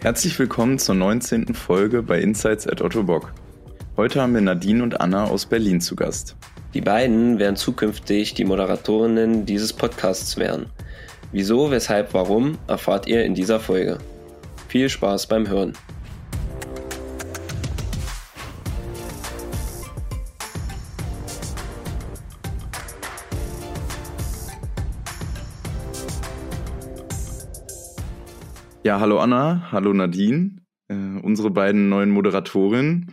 Herzlich willkommen zur 19. Folge bei Insights at Otto Bock. Heute haben wir Nadine und Anna aus Berlin zu Gast. Die beiden werden zukünftig die Moderatorinnen dieses Podcasts werden. Wieso, weshalb, warum erfahrt ihr in dieser Folge. Viel Spaß beim Hören. Ja, hallo Anna, hallo Nadine, äh, unsere beiden neuen Moderatorinnen.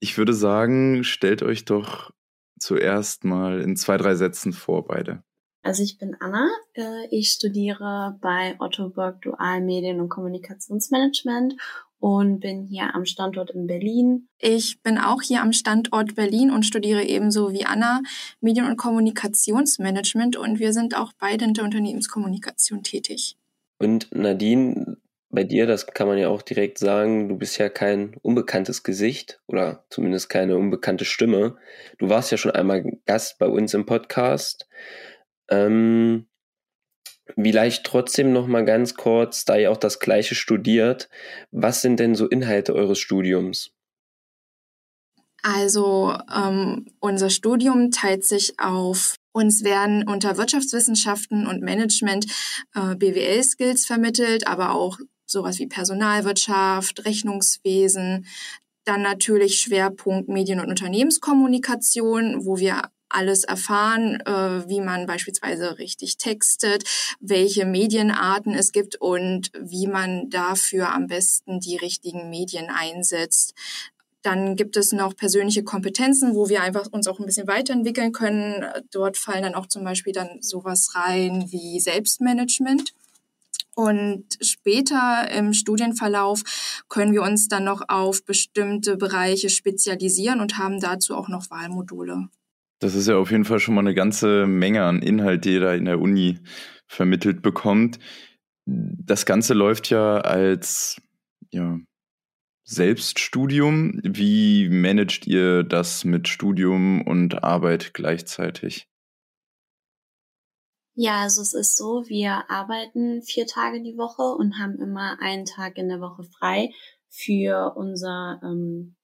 Ich würde sagen, stellt euch doch zuerst mal in zwei, drei Sätzen vor, beide. Also ich bin Anna, äh, ich studiere bei Otto Berg Dual Medien- und Kommunikationsmanagement und bin hier am Standort in Berlin. Ich bin auch hier am Standort Berlin und studiere ebenso wie Anna Medien- und Kommunikationsmanagement und wir sind auch beide in der Unternehmenskommunikation tätig. Und Nadine, bei dir, das kann man ja auch direkt sagen, du bist ja kein unbekanntes Gesicht oder zumindest keine unbekannte Stimme. Du warst ja schon einmal Gast bei uns im Podcast. Ähm, vielleicht trotzdem noch mal ganz kurz, da ihr auch das Gleiche studiert, was sind denn so Inhalte eures Studiums? Also ähm, unser Studium teilt sich auf uns werden unter Wirtschaftswissenschaften und Management äh, BWL-Skills vermittelt, aber auch sowas wie Personalwirtschaft, Rechnungswesen, dann natürlich Schwerpunkt Medien- und Unternehmenskommunikation, wo wir alles erfahren, äh, wie man beispielsweise richtig textet, welche Medienarten es gibt und wie man dafür am besten die richtigen Medien einsetzt. Dann gibt es noch persönliche Kompetenzen, wo wir einfach uns auch ein bisschen weiterentwickeln können. Dort fallen dann auch zum Beispiel dann sowas rein wie Selbstmanagement. Und später im Studienverlauf können wir uns dann noch auf bestimmte Bereiche spezialisieren und haben dazu auch noch Wahlmodule. Das ist ja auf jeden Fall schon mal eine ganze Menge an Inhalt, die ihr da in der Uni vermittelt bekommt. Das Ganze läuft ja als ja, Selbststudium. Wie managt ihr das mit Studium und Arbeit gleichzeitig? Ja, also es ist so, wir arbeiten vier Tage die Woche und haben immer einen Tag in der Woche frei für unser, ähm,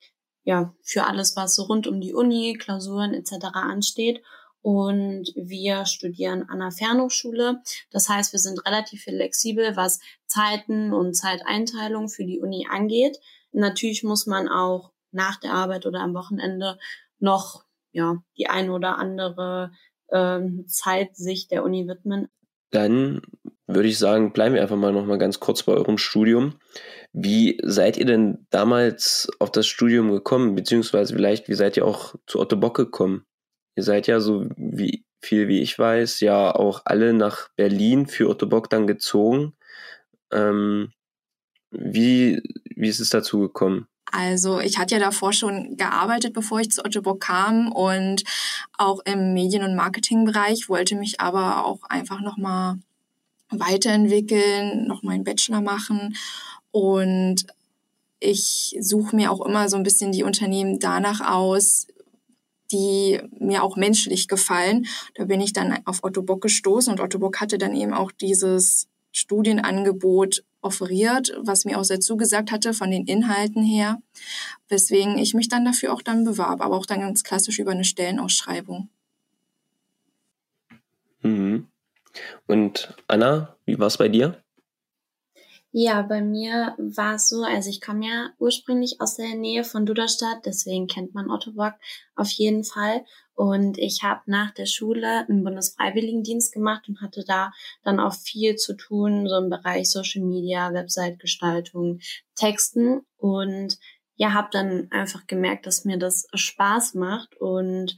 ja, für alles, was so rund um die Uni, Klausuren etc. ansteht. Und wir studieren an der Fernhochschule. Das heißt, wir sind relativ flexibel, was Zeiten und Zeiteinteilung für die Uni angeht. Natürlich muss man auch nach der Arbeit oder am Wochenende noch ja die eine oder andere ähm, Zeit sich der Uni widmen. Dann würde ich sagen, bleiben wir einfach mal noch mal ganz kurz bei eurem Studium. Wie seid ihr denn damals auf das Studium gekommen, beziehungsweise vielleicht wie seid ihr auch zu Otto Bock gekommen? Ihr seid ja so wie viel wie ich weiß ja auch alle nach Berlin für Otto Bock dann gezogen. Ähm, wie, wie ist es dazu gekommen? Also ich hatte ja davor schon gearbeitet, bevor ich zu Otto Bock kam und auch im Medien- und Marketingbereich, wollte mich aber auch einfach nochmal weiterentwickeln, noch meinen Bachelor machen und ich suche mir auch immer so ein bisschen die Unternehmen danach aus, die mir auch menschlich gefallen. Da bin ich dann auf Otto Bock gestoßen und Otto Bock hatte dann eben auch dieses Studienangebot offeriert, was mir auch sehr zugesagt hatte von den Inhalten her, weswegen ich mich dann dafür auch dann bewarb, aber auch dann ganz klassisch über eine Stellenausschreibung. Mhm. Und Anna, wie war es bei dir? Ja, bei mir war es so, also ich komme ja ursprünglich aus der Nähe von Duderstadt, deswegen kennt man Ottobock auf jeden Fall. Und ich habe nach der Schule einen Bundesfreiwilligendienst gemacht und hatte da dann auch viel zu tun, so im Bereich Social Media, Website-Gestaltung, Texten. Und ja, habe dann einfach gemerkt, dass mir das Spaß macht und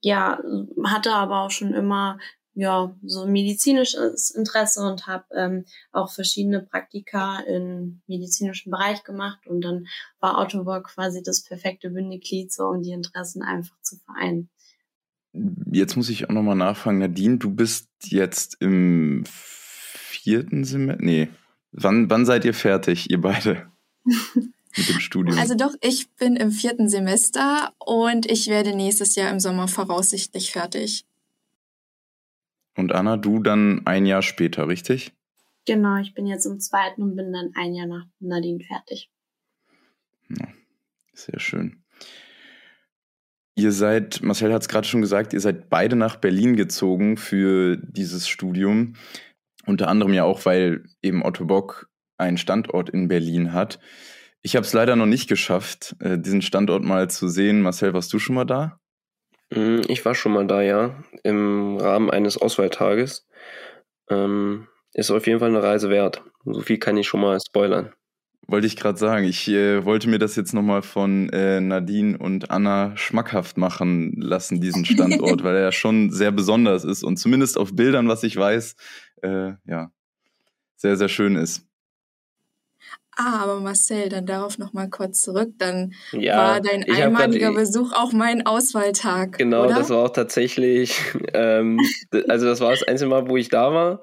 ja, hatte aber auch schon immer ja, so medizinisches Interesse und habe ähm, auch verschiedene Praktika im medizinischen Bereich gemacht und dann war Autowork quasi das perfekte Bindeglied, so um die Interessen einfach zu vereinen. Jetzt muss ich auch nochmal nachfragen, Nadine, du bist jetzt im vierten Semester? Nee. Wann, wann seid ihr fertig, ihr beide? mit dem Studium? Also doch, ich bin im vierten Semester und ich werde nächstes Jahr im Sommer voraussichtlich fertig. Und Anna, du dann ein Jahr später, richtig? Genau, ich bin jetzt im zweiten und bin dann ein Jahr nach Nadine fertig. Ja, sehr schön. Ihr seid, Marcel hat es gerade schon gesagt, ihr seid beide nach Berlin gezogen für dieses Studium. Unter anderem ja auch, weil eben Otto Bock einen Standort in Berlin hat. Ich habe es leider noch nicht geschafft, äh, diesen Standort mal zu sehen. Marcel, warst du schon mal da? Mm, ich war schon mal da, ja, im Rahmen eines Auswahltages. Ähm, ist auf jeden Fall eine Reise wert. So viel kann ich schon mal spoilern. Wollte ich gerade sagen. Ich äh, wollte mir das jetzt nochmal von äh, Nadine und Anna schmackhaft machen lassen, diesen Standort, weil er ja schon sehr besonders ist und zumindest auf Bildern, was ich weiß, äh, ja, sehr, sehr schön ist. Ah, aber Marcel, dann darauf nochmal kurz zurück. Dann ja, war dein einmaliger Besuch auch mein Auswahltag. Genau, oder? das war auch tatsächlich, ähm, also das war das einzige Mal, wo ich da war.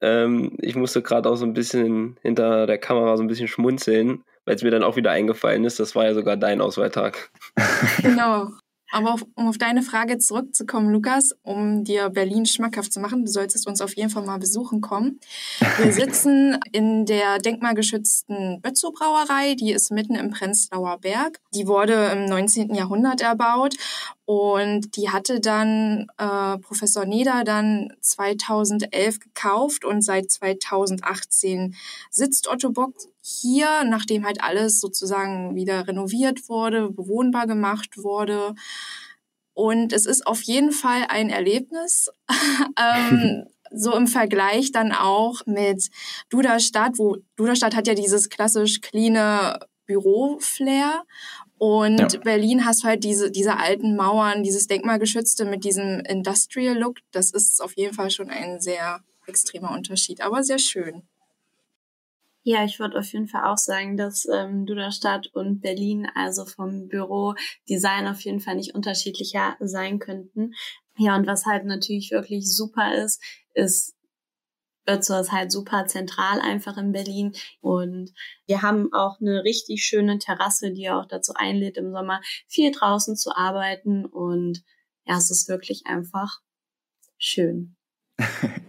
Ähm, ich musste gerade auch so ein bisschen hinter der Kamera so ein bisschen schmunzeln, weil es mir dann auch wieder eingefallen ist. Das war ja sogar dein Auswahltag. Genau. Aber auf, um auf deine Frage zurückzukommen, Lukas, um dir Berlin schmackhaft zu machen, du solltest uns auf jeden Fall mal besuchen kommen. Wir sitzen in der denkmalgeschützten Bötzow Brauerei, die ist mitten im Prenzlauer Berg. Die wurde im 19. Jahrhundert erbaut und die hatte dann äh, Professor Neder dann 2011 gekauft und seit 2018 sitzt Otto Bock hier, nachdem halt alles sozusagen wieder renoviert wurde, bewohnbar gemacht wurde. Und es ist auf jeden Fall ein Erlebnis. ähm, so im Vergleich dann auch mit Duderstadt, wo Duderstadt hat ja dieses klassisch cleane Büro-Flair. Und ja. Berlin hast halt diese, diese alten Mauern, dieses Denkmalgeschützte mit diesem Industrial-Look. Das ist auf jeden Fall schon ein sehr extremer Unterschied, aber sehr schön. Ja, ich würde auf jeden Fall auch sagen, dass ähm, Duderstadt und Berlin also vom Bürodesign auf jeden Fall nicht unterschiedlicher sein könnten. Ja, und was halt natürlich wirklich super ist, ist Ötzo ist halt super zentral einfach in Berlin und wir haben auch eine richtig schöne Terrasse, die auch dazu einlädt, im Sommer viel draußen zu arbeiten und ja, es ist wirklich einfach schön.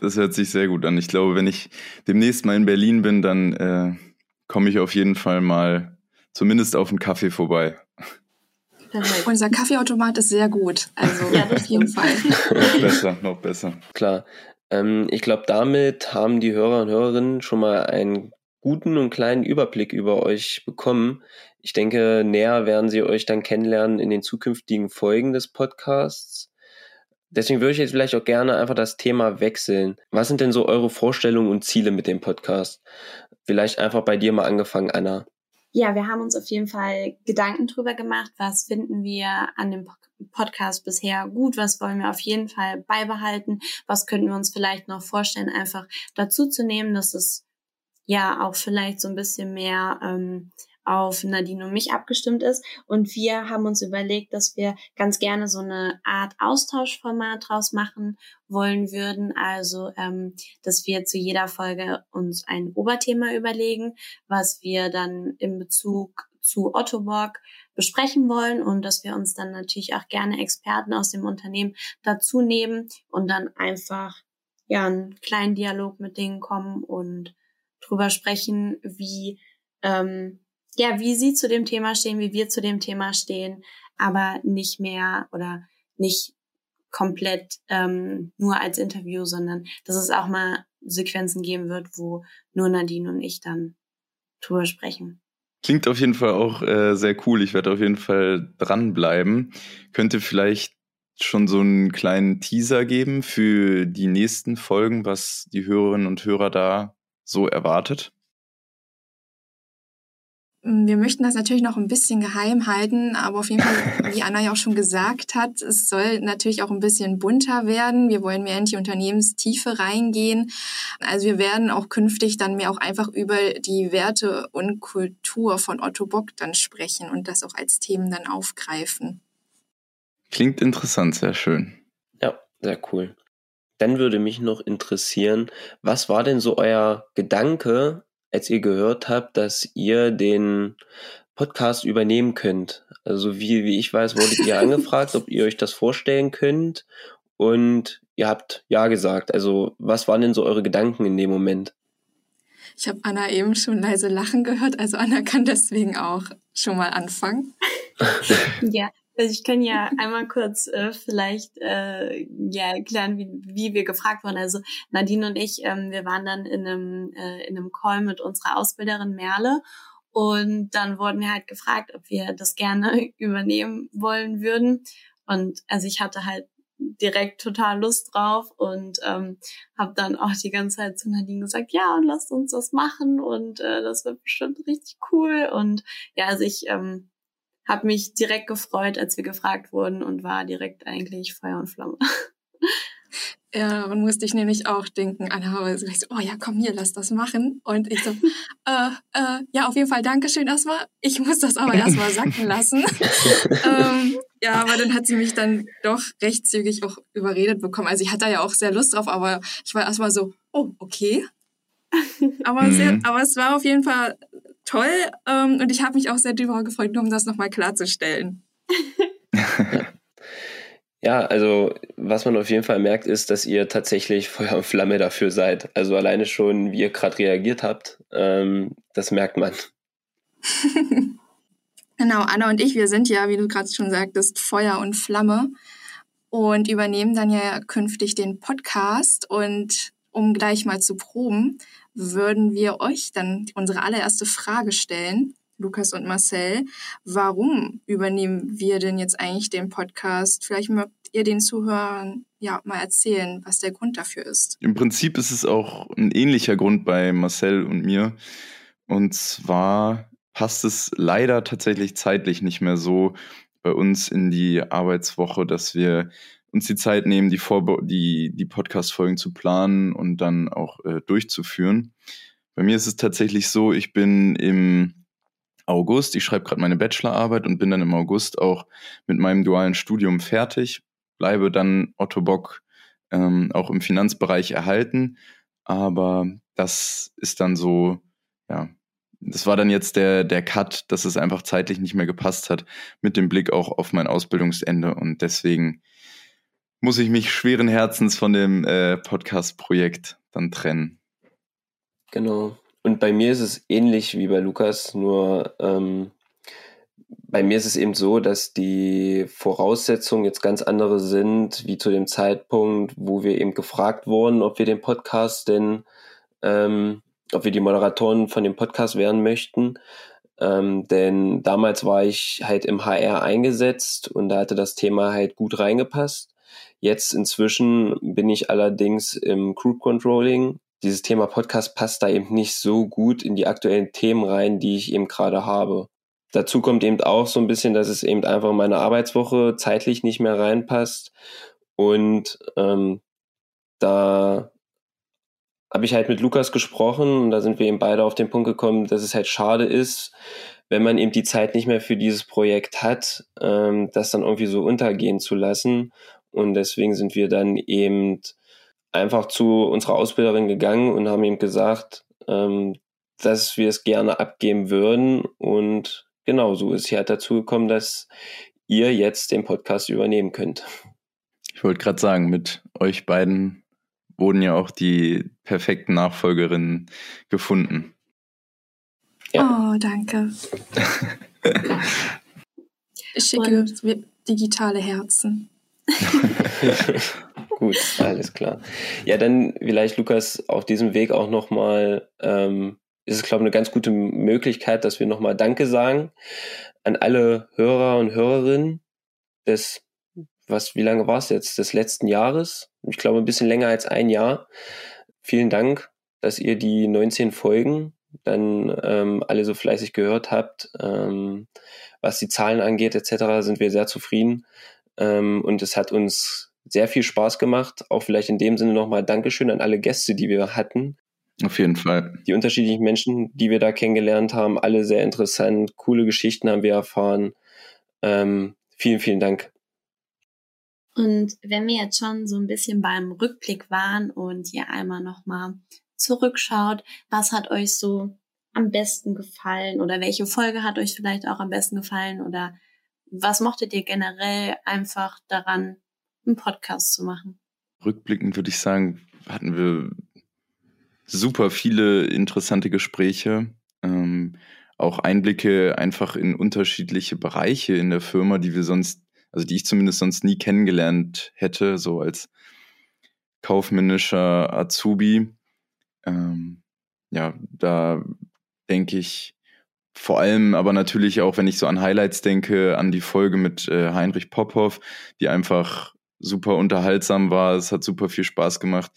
das hört sich sehr gut an. Ich glaube, wenn ich demnächst mal in Berlin bin, dann äh, komme ich auf jeden Fall mal zumindest auf einen Kaffee vorbei. Perfekt. Unser Kaffeeautomat ist sehr gut. Also ja, auf jeden Fall. noch besser, noch besser. Klar. Ähm, ich glaube, damit haben die Hörer und Hörerinnen schon mal einen guten und kleinen Überblick über euch bekommen. Ich denke, näher werden sie euch dann kennenlernen in den zukünftigen Folgen des Podcasts. Deswegen würde ich jetzt vielleicht auch gerne einfach das Thema wechseln. Was sind denn so eure Vorstellungen und Ziele mit dem Podcast? Vielleicht einfach bei dir mal angefangen, Anna. Ja, wir haben uns auf jeden Fall Gedanken drüber gemacht, was finden wir an dem Podcast bisher gut, was wollen wir auf jeden Fall beibehalten, was könnten wir uns vielleicht noch vorstellen, einfach dazu zu nehmen, dass es ja auch vielleicht so ein bisschen mehr ähm, auf Nadine und mich abgestimmt ist. Und wir haben uns überlegt, dass wir ganz gerne so eine Art Austauschformat draus machen wollen würden. Also, ähm, dass wir zu jeder Folge uns ein Oberthema überlegen, was wir dann in Bezug zu Otto Borg besprechen wollen und dass wir uns dann natürlich auch gerne Experten aus dem Unternehmen dazu nehmen und dann einfach ja einen kleinen Dialog mit denen kommen und drüber sprechen, wie ähm, ja, wie sie zu dem Thema stehen, wie wir zu dem Thema stehen, aber nicht mehr oder nicht komplett ähm, nur als Interview, sondern dass es auch mal Sequenzen geben wird, wo nur Nadine und ich dann drüber sprechen. Klingt auf jeden Fall auch äh, sehr cool. Ich werde auf jeden Fall dranbleiben. Könnte vielleicht schon so einen kleinen Teaser geben für die nächsten Folgen, was die Hörerinnen und Hörer da so erwartet? Mm, wir möchten das natürlich noch ein bisschen geheim halten, aber auf jeden Fall, wie Anna ja auch schon gesagt hat, es soll natürlich auch ein bisschen bunter werden. Wir wollen mehr in die Unternehmenstiefe reingehen. Also wir werden auch künftig dann mehr auch einfach über die Werte und Kultur von Otto Bock dann sprechen und das auch als Themen dann aufgreifen. Klingt interessant, sehr schön. Ja, sehr cool. Dann würde mich noch interessieren, was war denn so euer Gedanke, als ihr gehört habt, dass ihr den Podcast übernehmen könnt. Also wie, wie ich weiß, wurdet ihr angefragt, ob ihr euch das vorstellen könnt. Und ihr habt Ja gesagt. Also was waren denn so eure Gedanken in dem Moment? Ich habe Anna eben schon leise lachen gehört, also Anna kann deswegen auch schon mal anfangen. ja, also ich kann ja einmal kurz äh, vielleicht äh, ja erklären, wie, wie wir gefragt wurden. Also Nadine und ich, ähm, wir waren dann in einem, äh, in einem Call mit unserer Ausbilderin Merle und dann wurden wir halt gefragt, ob wir das gerne übernehmen wollen würden. Und also ich hatte halt direkt total Lust drauf und ähm, habe dann auch die ganze Zeit zu Nadine gesagt, ja, und lasst uns das machen und äh, das wird bestimmt richtig cool. Und ja, also ich ähm, habe mich direkt gefreut, als wir gefragt wurden und war direkt eigentlich Feuer und Flamme. Ja, und musste ich nämlich auch denken, Anna, so, oh ja, komm hier, lass das machen. Und ich so, äh, äh, ja, auf jeden Fall Dankeschön erstmal. Ich muss das aber erstmal sacken lassen. ähm, ja, aber dann hat sie mich dann doch recht zügig auch überredet bekommen. Also ich hatte ja auch sehr Lust drauf, aber ich war erstmal so, oh, okay. Aber, mhm. sehr, aber es war auf jeden Fall toll ähm, und ich habe mich auch sehr darüber gefreut, nur um das nochmal klarzustellen. Ja, also was man auf jeden Fall merkt, ist, dass ihr tatsächlich Feuer und Flamme dafür seid. Also alleine schon, wie ihr gerade reagiert habt, ähm, das merkt man. genau, Anna und ich, wir sind ja, wie du gerade schon sagtest, Feuer und Flamme und übernehmen dann ja künftig den Podcast. Und um gleich mal zu proben, würden wir euch dann unsere allererste Frage stellen. Lukas und Marcel. Warum übernehmen wir denn jetzt eigentlich den Podcast? Vielleicht mögt ihr den Zuhörern ja mal erzählen, was der Grund dafür ist. Im Prinzip ist es auch ein ähnlicher Grund bei Marcel und mir. Und zwar passt es leider tatsächlich zeitlich nicht mehr so bei uns in die Arbeitswoche, dass wir uns die Zeit nehmen, die, Vorbe die, die Podcast-Folgen zu planen und dann auch äh, durchzuführen. Bei mir ist es tatsächlich so, ich bin im August. Ich schreibe gerade meine Bachelorarbeit und bin dann im August auch mit meinem dualen Studium fertig. Bleibe dann Otto Bock ähm, auch im Finanzbereich erhalten. Aber das ist dann so, ja, das war dann jetzt der, der Cut, dass es einfach zeitlich nicht mehr gepasst hat, mit dem Blick auch auf mein Ausbildungsende. Und deswegen muss ich mich schweren Herzens von dem äh, Podcast-Projekt dann trennen. Genau. Und bei mir ist es ähnlich wie bei Lukas, nur ähm, bei mir ist es eben so, dass die Voraussetzungen jetzt ganz andere sind, wie zu dem Zeitpunkt, wo wir eben gefragt wurden, ob wir den Podcast denn, ähm, ob wir die Moderatoren von dem Podcast werden möchten. Ähm, denn damals war ich halt im HR eingesetzt und da hatte das Thema halt gut reingepasst. Jetzt inzwischen bin ich allerdings im Group Controlling dieses Thema Podcast passt da eben nicht so gut in die aktuellen Themen rein, die ich eben gerade habe. Dazu kommt eben auch so ein bisschen, dass es eben einfach in meine Arbeitswoche zeitlich nicht mehr reinpasst. Und ähm, da habe ich halt mit Lukas gesprochen und da sind wir eben beide auf den Punkt gekommen, dass es halt schade ist, wenn man eben die Zeit nicht mehr für dieses Projekt hat, ähm, das dann irgendwie so untergehen zu lassen. Und deswegen sind wir dann eben einfach zu unserer Ausbilderin gegangen und haben ihm gesagt, ähm, dass wir es gerne abgeben würden. Und genau so ist es halt dazu gekommen, dass ihr jetzt den Podcast übernehmen könnt. Ich wollte gerade sagen, mit euch beiden wurden ja auch die perfekten Nachfolgerinnen gefunden. Ja. Oh, danke. ich schicke und digitale Herzen. Gut, alles klar. Ja, dann vielleicht, Lukas, auf diesem Weg auch nochmal, ähm, ist es, glaube ich, eine ganz gute Möglichkeit, dass wir nochmal Danke sagen an alle Hörer und Hörerinnen des, was, wie lange war es jetzt, des letzten Jahres? Ich glaube, ein bisschen länger als ein Jahr. Vielen Dank, dass ihr die 19 Folgen dann ähm, alle so fleißig gehört habt. Ähm, was die Zahlen angeht, etc., sind wir sehr zufrieden. Ähm, und es hat uns sehr viel Spaß gemacht. Auch vielleicht in dem Sinne nochmal Dankeschön an alle Gäste, die wir hatten. Auf jeden Fall. Die unterschiedlichen Menschen, die wir da kennengelernt haben, alle sehr interessant. Coole Geschichten haben wir erfahren. Ähm, vielen, vielen Dank. Und wenn wir jetzt schon so ein bisschen beim Rückblick waren und ihr einmal nochmal zurückschaut, was hat euch so am besten gefallen oder welche Folge hat euch vielleicht auch am besten gefallen oder was mochtet ihr generell einfach daran, einen Podcast zu machen? Rückblickend würde ich sagen, hatten wir super viele interessante Gespräche. Ähm, auch Einblicke einfach in unterschiedliche Bereiche in der Firma, die wir sonst, also die ich zumindest sonst nie kennengelernt hätte, so als kaufmännischer Azubi. Ähm, ja, da denke ich vor allem, aber natürlich auch, wenn ich so an Highlights denke, an die Folge mit äh, Heinrich Pophoff, die einfach super unterhaltsam war. Es hat super viel Spaß gemacht,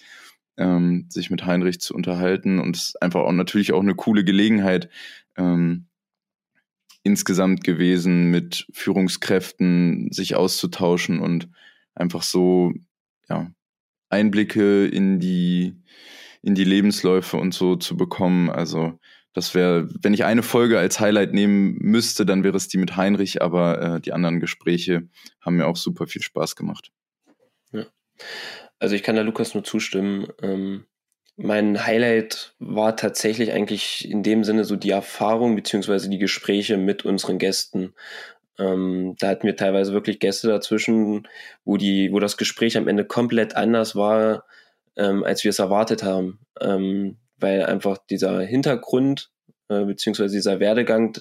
ähm, sich mit Heinrich zu unterhalten und es ist einfach auch natürlich auch eine coole Gelegenheit ähm, insgesamt gewesen, mit Führungskräften sich auszutauschen und einfach so ja, Einblicke in die in die Lebensläufe und so zu bekommen. Also das wäre, wenn ich eine Folge als Highlight nehmen müsste, dann wäre es die mit Heinrich, aber äh, die anderen Gespräche haben mir auch super viel Spaß gemacht. Ja. Also ich kann da Lukas nur zustimmen. Ähm, mein Highlight war tatsächlich eigentlich in dem Sinne so die Erfahrung beziehungsweise die Gespräche mit unseren Gästen. Ähm, da hatten wir teilweise wirklich Gäste dazwischen, wo die, wo das Gespräch am Ende komplett anders war, ähm, als wir es erwartet haben. Ähm, weil einfach dieser Hintergrund äh, beziehungsweise dieser Werdegang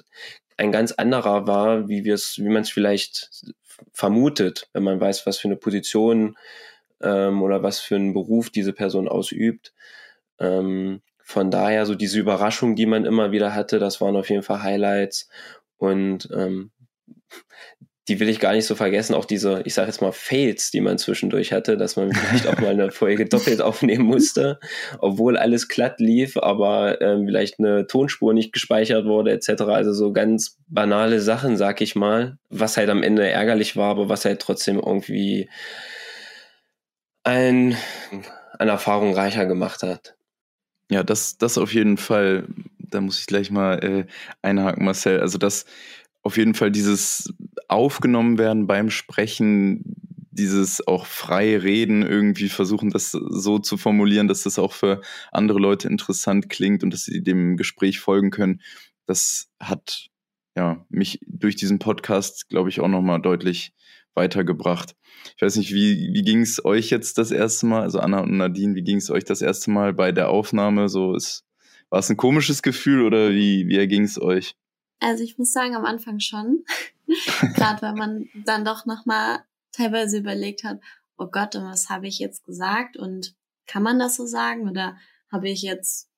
ein ganz anderer war, wie wir es, wie man es vielleicht vermutet, wenn man weiß, was für eine Position ähm, oder was für einen Beruf diese Person ausübt. Ähm, von daher so diese Überraschung, die man immer wieder hatte, das waren auf jeden Fall Highlights. Und ähm, die will ich gar nicht so vergessen, auch diese, ich sage jetzt mal, Fails, die man zwischendurch hatte, dass man vielleicht auch mal eine Folge doppelt aufnehmen musste, obwohl alles glatt lief, aber ähm, vielleicht eine Tonspur nicht gespeichert wurde, etc. Also so ganz banale Sachen, sag ich mal, was halt am Ende ärgerlich war, aber was halt trotzdem irgendwie ein, an Erfahrung reicher gemacht hat. Ja, das, das auf jeden Fall. Da muss ich gleich mal äh, einhaken, Marcel. Also das auf jeden Fall dieses aufgenommen werden beim Sprechen, dieses auch freie Reden irgendwie versuchen, das so zu formulieren, dass das auch für andere Leute interessant klingt und dass sie dem Gespräch folgen können. Das hat ja mich durch diesen Podcast, glaube ich, auch nochmal deutlich weitergebracht. Ich weiß nicht, wie, wie ging es euch jetzt das erste Mal, also Anna und Nadine, wie ging es euch das erste Mal bei der Aufnahme? So ist, war es ein komisches Gefühl oder wie, wie erging es euch? Also ich muss sagen, am Anfang schon. Gerade weil man dann doch nochmal teilweise überlegt hat, oh Gott, und was habe ich jetzt gesagt? Und kann man das so sagen? Oder habe ich jetzt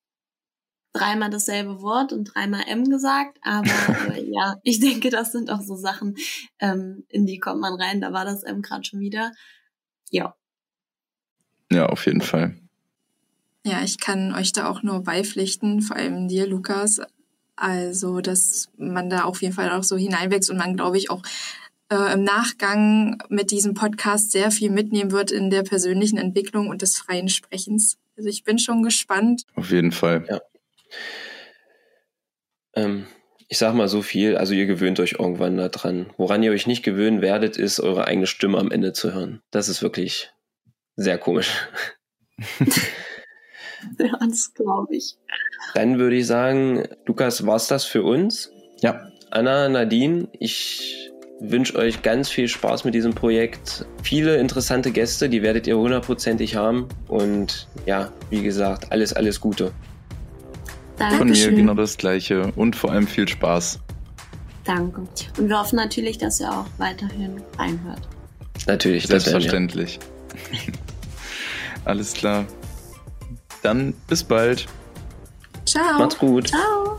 dreimal dasselbe Wort und dreimal M gesagt? Aber äh, ja, ich denke, das sind auch so Sachen, ähm, in die kommt man rein. Da war das M gerade schon wieder. Ja. Ja, auf jeden Fall. Ja, ich kann euch da auch nur beipflichten, vor allem dir, Lukas. Also, dass man da auf jeden Fall auch so hineinwächst und man, glaube ich, auch äh, im Nachgang mit diesem Podcast sehr viel mitnehmen wird in der persönlichen Entwicklung und des freien Sprechens. Also ich bin schon gespannt. Auf jeden Fall. Ja. Ähm, ich sag mal so viel, also ihr gewöhnt euch irgendwann daran. Woran ihr euch nicht gewöhnen werdet, ist eure eigene Stimme am Ende zu hören. Das ist wirklich sehr komisch. Ja, das glaube ich. Dann würde ich sagen, Lukas, war's das für uns? Ja. Anna, Nadine, ich wünsche euch ganz viel Spaß mit diesem Projekt. Viele interessante Gäste, die werdet ihr hundertprozentig haben. Und ja, wie gesagt, alles, alles Gute. Dankeschön. Von mir genau das Gleiche und vor allem viel Spaß. Danke. Und wir hoffen natürlich, dass ihr auch weiterhin reinhört. Natürlich, selbstverständlich. Alles klar. Dann bis bald. Ciao. Macht's gut. Ciao.